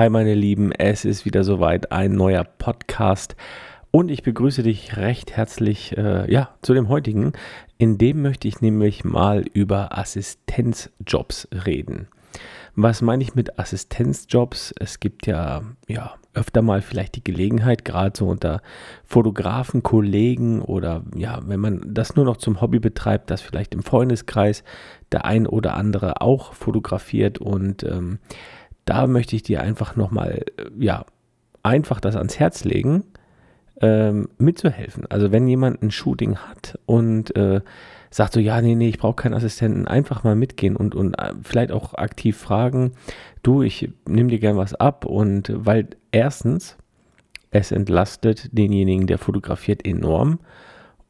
Hi meine Lieben, es ist wieder soweit ein neuer Podcast und ich begrüße dich recht herzlich äh, ja, zu dem heutigen. In dem möchte ich nämlich mal über Assistenzjobs reden. Was meine ich mit Assistenzjobs? Es gibt ja, ja öfter mal vielleicht die Gelegenheit, gerade so unter Fotografen, Kollegen oder ja, wenn man das nur noch zum Hobby betreibt, dass vielleicht im Freundeskreis der ein oder andere auch fotografiert und ähm, da möchte ich dir einfach nochmal, äh, ja, einfach das ans Herz legen, ähm, mitzuhelfen. Also wenn jemand ein Shooting hat und äh, sagt so, ja, nee, nee, ich brauche keinen Assistenten, einfach mal mitgehen und, und äh, vielleicht auch aktiv fragen, du, ich nehme dir gern was ab und weil erstens, es entlastet denjenigen, der fotografiert, enorm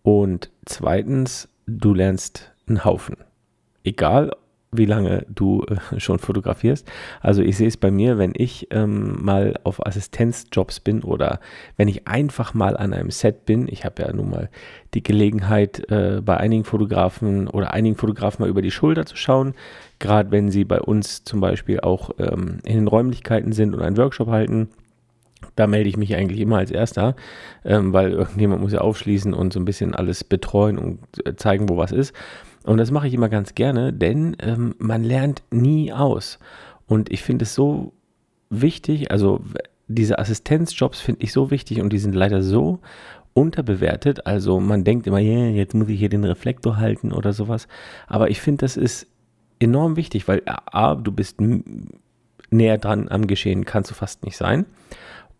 und zweitens, du lernst einen Haufen. Egal, wie lange du äh, schon fotografierst. Also ich sehe es bei mir, wenn ich ähm, mal auf Assistenzjobs bin oder wenn ich einfach mal an einem Set bin. Ich habe ja nun mal die Gelegenheit, äh, bei einigen Fotografen oder einigen Fotografen mal über die Schulter zu schauen. Gerade wenn sie bei uns zum Beispiel auch ähm, in den Räumlichkeiten sind und einen Workshop halten. Da melde ich mich eigentlich immer als Erster, ähm, weil irgendjemand muss ja aufschließen und so ein bisschen alles betreuen und äh, zeigen, wo was ist. Und das mache ich immer ganz gerne, denn ähm, man lernt nie aus. Und ich finde es so wichtig, also diese Assistenzjobs finde ich so wichtig und die sind leider so unterbewertet. Also man denkt immer, yeah, jetzt muss ich hier den Reflektor halten oder sowas. Aber ich finde, das ist enorm wichtig, weil A, du bist näher dran am Geschehen, kannst du fast nicht sein.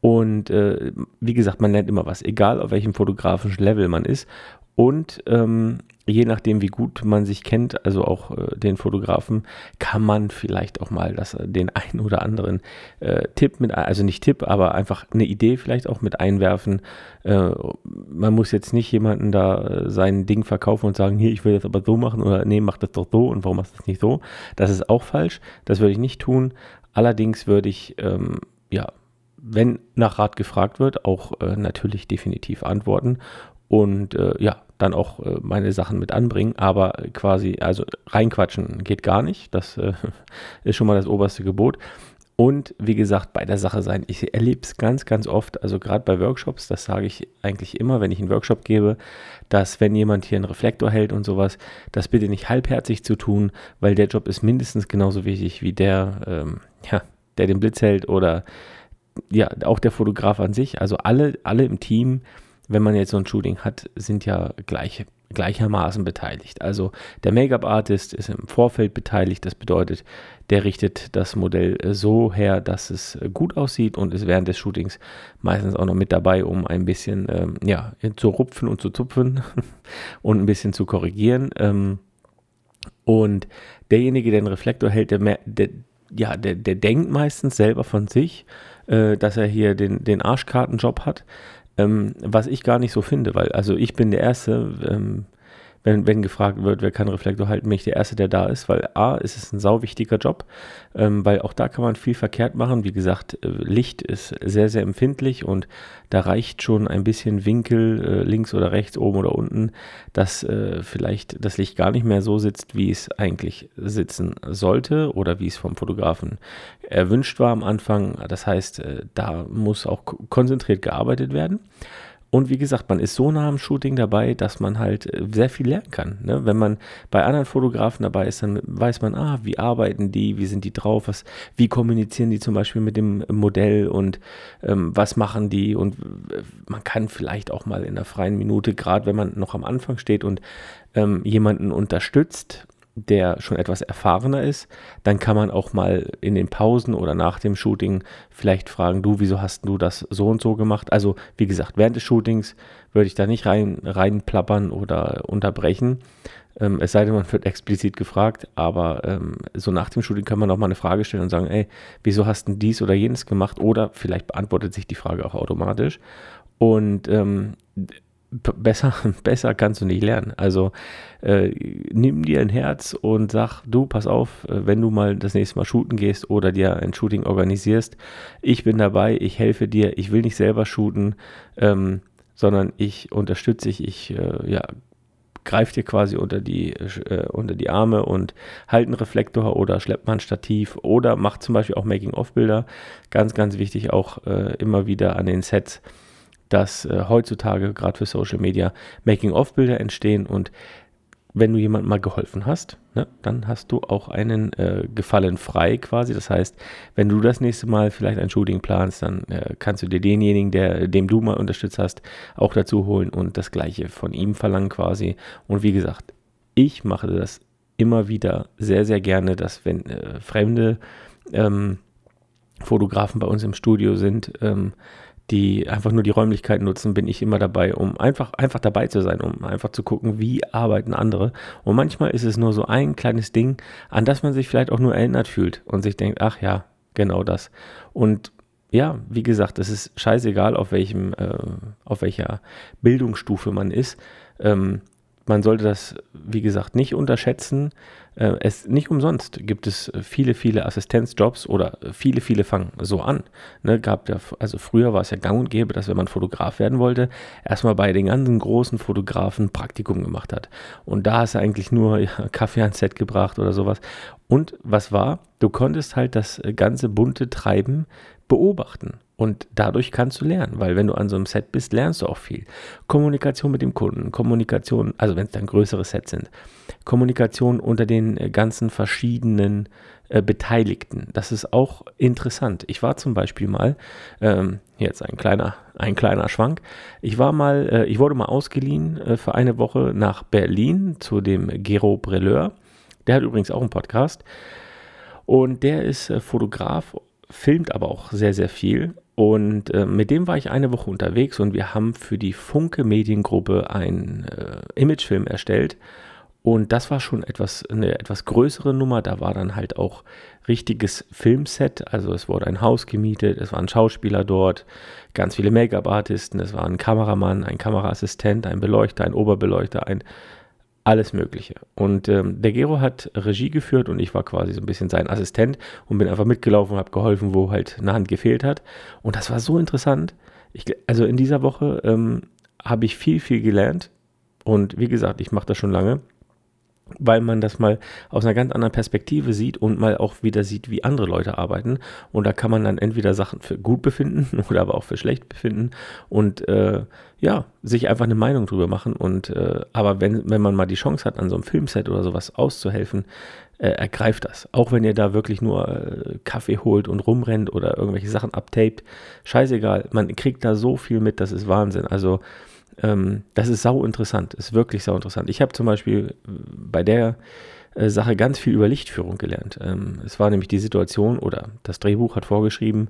Und äh, wie gesagt, man lernt immer was, egal auf welchem fotografischen Level man ist. Und ähm, je nachdem, wie gut man sich kennt, also auch äh, den Fotografen, kann man vielleicht auch mal das, den einen oder anderen äh, Tipp mit, also nicht Tipp, aber einfach eine Idee vielleicht auch mit einwerfen. Äh, man muss jetzt nicht jemanden da äh, sein Ding verkaufen und sagen, hier, ich will das aber so machen oder nee, mach das doch so und warum machst du das nicht so? Das ist auch falsch. Das würde ich nicht tun. Allerdings würde ich, ähm, ja, wenn nach Rat gefragt wird, auch äh, natürlich definitiv antworten und äh, ja, dann auch äh, meine Sachen mit anbringen, aber quasi, also reinquatschen geht gar nicht. Das äh, ist schon mal das oberste Gebot. Und wie gesagt, bei der Sache sein. Ich erlebe es ganz, ganz oft, also gerade bei Workshops, das sage ich eigentlich immer, wenn ich einen Workshop gebe, dass wenn jemand hier einen Reflektor hält und sowas, das bitte nicht halbherzig zu tun, weil der Job ist mindestens genauso wichtig wie der, ähm, ja, der den Blitz hält oder ja, auch der Fotograf an sich. Also alle, alle im Team wenn man jetzt so ein Shooting hat, sind ja gleich, gleichermaßen beteiligt. Also der Make-up-Artist ist im Vorfeld beteiligt, das bedeutet, der richtet das Modell so her, dass es gut aussieht und ist während des Shootings meistens auch noch mit dabei, um ein bisschen ähm, ja, zu rupfen und zu zupfen und ein bisschen zu korrigieren. Ähm, und derjenige, der den Reflektor hält, der, der, ja, der, der denkt meistens selber von sich, äh, dass er hier den, den Arschkartenjob hat. Ähm, was ich gar nicht so finde, weil also ich bin der Erste, ähm, wenn, wenn gefragt wird, wer kann Reflektor halten, bin ich der Erste, der da ist, weil A, ist es ein sau wichtiger Job, ähm, weil auch da kann man viel verkehrt machen. Wie gesagt, äh, Licht ist sehr, sehr empfindlich und da reicht schon ein bisschen Winkel äh, links oder rechts, oben oder unten, dass äh, vielleicht das Licht gar nicht mehr so sitzt, wie es eigentlich sitzen sollte oder wie es vom Fotografen erwünscht war am Anfang. Das heißt, äh, da muss auch konzentriert gearbeitet werden. Und wie gesagt, man ist so nah am Shooting dabei, dass man halt äh, sehr viel lernen kann. Ne? Wenn man bei anderen Fotografen dabei ist, dann weiß man, ah, wie arbeiten die, wie sind die drauf, was, wie kommunizieren die zum Beispiel mit dem Modell und ähm, was machen die. Und äh, man kann vielleicht auch mal in der freien Minute, gerade wenn man noch am Anfang steht und ähm, jemanden unterstützt, der schon etwas erfahrener ist, dann kann man auch mal in den Pausen oder nach dem Shooting vielleicht fragen, du, wieso hast du das so und so gemacht? Also wie gesagt, während des Shootings würde ich da nicht rein, reinplappern oder unterbrechen. Ähm, es sei denn, man wird explizit gefragt, aber ähm, so nach dem Shooting kann man auch mal eine Frage stellen und sagen, ey, wieso hast du dies oder jenes gemacht? Oder vielleicht beantwortet sich die Frage auch automatisch. Und ähm, besser, besser kannst du nicht lernen. Also äh, nimm dir ein Herz und sag, du, pass auf, äh, wenn du mal das nächste Mal shooten gehst oder dir ein Shooting organisierst, ich bin dabei, ich helfe dir, ich will nicht selber shooten, ähm, sondern ich unterstütze dich, ich äh, ja, greift dir quasi unter die, äh, unter die Arme und halt einen Reflektor oder schleppt mal ein Stativ oder macht zum Beispiel auch Making-of-Bilder. Ganz, ganz wichtig auch äh, immer wieder an den Sets, dass äh, heutzutage gerade für Social Media Making-of-Bilder entstehen und wenn du jemandem mal geholfen hast, ne, dann hast du auch einen äh, Gefallen frei quasi. Das heißt, wenn du das nächste Mal vielleicht ein Shooting planst, dann äh, kannst du dir denjenigen, der, dem du mal unterstützt hast, auch dazu holen und das gleiche von ihm verlangen quasi. Und wie gesagt, ich mache das immer wieder sehr, sehr gerne, dass wenn äh, fremde ähm, Fotografen bei uns im Studio sind, ähm, die einfach nur die Räumlichkeiten nutzen, bin ich immer dabei, um einfach, einfach dabei zu sein, um einfach zu gucken, wie arbeiten andere. Und manchmal ist es nur so ein kleines Ding, an das man sich vielleicht auch nur erinnert fühlt und sich denkt, ach ja, genau das. Und ja, wie gesagt, es ist scheißegal, auf welchem, äh, auf welcher Bildungsstufe man ist. Ähm, man sollte das, wie gesagt, nicht unterschätzen. Äh, es nicht umsonst gibt es viele, viele Assistenzjobs oder viele, viele fangen so an. Ne, gab ja, also früher war es ja gang und gäbe, dass wenn man Fotograf werden wollte, erstmal bei den ganzen großen Fotografen Praktikum gemacht hat. Und da hast du eigentlich nur ja, Kaffee ans Set gebracht oder sowas. Und was war? Du konntest halt das ganze bunte Treiben beobachten. Und dadurch kannst du lernen, weil wenn du an so einem Set bist, lernst du auch viel. Kommunikation mit dem Kunden, Kommunikation, also wenn es dann größere Sets sind, Kommunikation unter den äh, ganzen verschiedenen äh, Beteiligten. Das ist auch interessant. Ich war zum Beispiel mal, ähm, jetzt ein kleiner, ein kleiner Schwank, ich war mal, äh, ich wurde mal ausgeliehen äh, für eine Woche nach Berlin zu dem Gero Brelleur. Der hat übrigens auch einen Podcast. Und der ist äh, Fotograf filmt aber auch sehr, sehr viel. Und äh, mit dem war ich eine Woche unterwegs und wir haben für die Funke Mediengruppe einen äh, Imagefilm erstellt. Und das war schon etwas, eine etwas größere Nummer. Da war dann halt auch richtiges Filmset. Also es wurde ein Haus gemietet, es waren Schauspieler dort, ganz viele Make-up-Artisten, es war ein Kameramann, ein Kameraassistent, ein Beleuchter, ein Oberbeleuchter, ein alles Mögliche. Und ähm, der Gero hat Regie geführt und ich war quasi so ein bisschen sein Assistent und bin einfach mitgelaufen und habe geholfen, wo halt eine Hand gefehlt hat. Und das war so interessant. Ich, also in dieser Woche ähm, habe ich viel, viel gelernt. Und wie gesagt, ich mache das schon lange weil man das mal aus einer ganz anderen Perspektive sieht und mal auch wieder sieht, wie andere Leute arbeiten. Und da kann man dann entweder Sachen für gut befinden oder aber auch für schlecht befinden und äh, ja, sich einfach eine Meinung drüber machen. Und äh, aber wenn, wenn man mal die Chance hat, an so einem Filmset oder sowas auszuhelfen, äh, ergreift das. Auch wenn ihr da wirklich nur äh, Kaffee holt und rumrennt oder irgendwelche Sachen abtaped, scheißegal, man kriegt da so viel mit, das ist Wahnsinn. Also ähm, das ist sau interessant, ist wirklich sau interessant. Ich habe zum Beispiel äh, bei der äh, Sache ganz viel über Lichtführung gelernt. Ähm, es war nämlich die Situation oder das Drehbuch hat vorgeschrieben,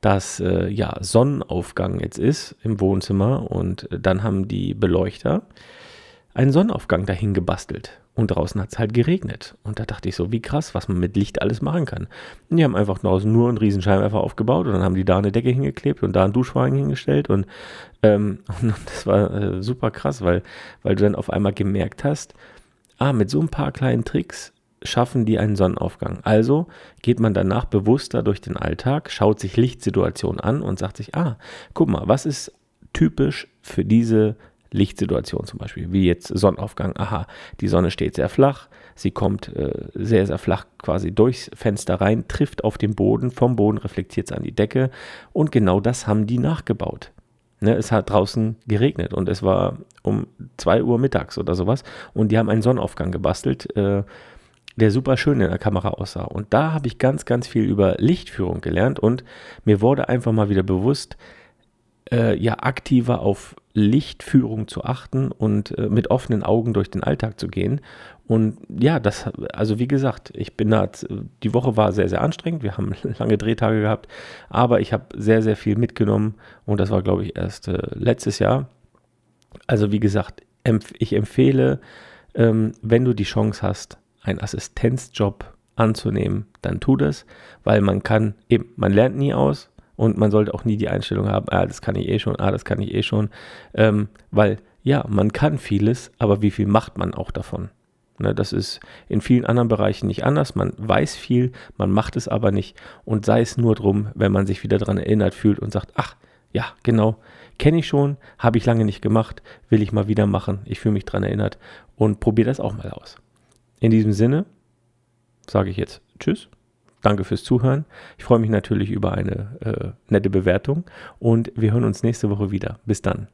dass äh, ja Sonnenaufgang jetzt ist im Wohnzimmer und äh, dann haben die Beleuchter einen Sonnenaufgang dahin gebastelt. Und draußen hat es halt geregnet. Und da dachte ich so, wie krass, was man mit Licht alles machen kann. Und die haben einfach draußen nur einen riesen Scheinwerfer aufgebaut und dann haben die da eine Decke hingeklebt und da einen Duschvorhang hingestellt. Und, ähm, und das war äh, super krass, weil, weil du dann auf einmal gemerkt hast, ah, mit so ein paar kleinen Tricks schaffen die einen Sonnenaufgang. Also geht man danach bewusster durch den Alltag, schaut sich Lichtsituationen an und sagt sich, ah, guck mal, was ist typisch für diese Lichtsituation zum Beispiel, wie jetzt Sonnenaufgang. Aha, die Sonne steht sehr flach, sie kommt äh, sehr, sehr flach quasi durchs Fenster rein, trifft auf den Boden, vom Boden reflektiert es an die Decke und genau das haben die nachgebaut. Ne, es hat draußen geregnet und es war um 2 Uhr mittags oder sowas und die haben einen Sonnenaufgang gebastelt, äh, der super schön in der Kamera aussah. Und da habe ich ganz, ganz viel über Lichtführung gelernt und mir wurde einfach mal wieder bewusst, äh, ja aktiver auf Lichtführung zu achten und äh, mit offenen Augen durch den Alltag zu gehen. Und ja, das, also wie gesagt, ich bin da, die Woche war sehr, sehr anstrengend. Wir haben lange Drehtage gehabt, aber ich habe sehr, sehr viel mitgenommen und das war, glaube ich, erst äh, letztes Jahr. Also wie gesagt, empf ich empfehle, ähm, wenn du die Chance hast, einen Assistenzjob anzunehmen, dann tu das, weil man kann eben, man lernt nie aus, und man sollte auch nie die Einstellung haben, ah, das kann ich eh schon, ah, das kann ich eh schon. Ähm, weil ja, man kann vieles, aber wie viel macht man auch davon? Ne, das ist in vielen anderen Bereichen nicht anders. Man weiß viel, man macht es aber nicht. Und sei es nur drum, wenn man sich wieder daran erinnert fühlt und sagt, ach, ja, genau, kenne ich schon, habe ich lange nicht gemacht, will ich mal wieder machen. Ich fühle mich daran erinnert und probiere das auch mal aus. In diesem Sinne sage ich jetzt Tschüss. Danke fürs Zuhören. Ich freue mich natürlich über eine äh, nette Bewertung und wir hören uns nächste Woche wieder. Bis dann.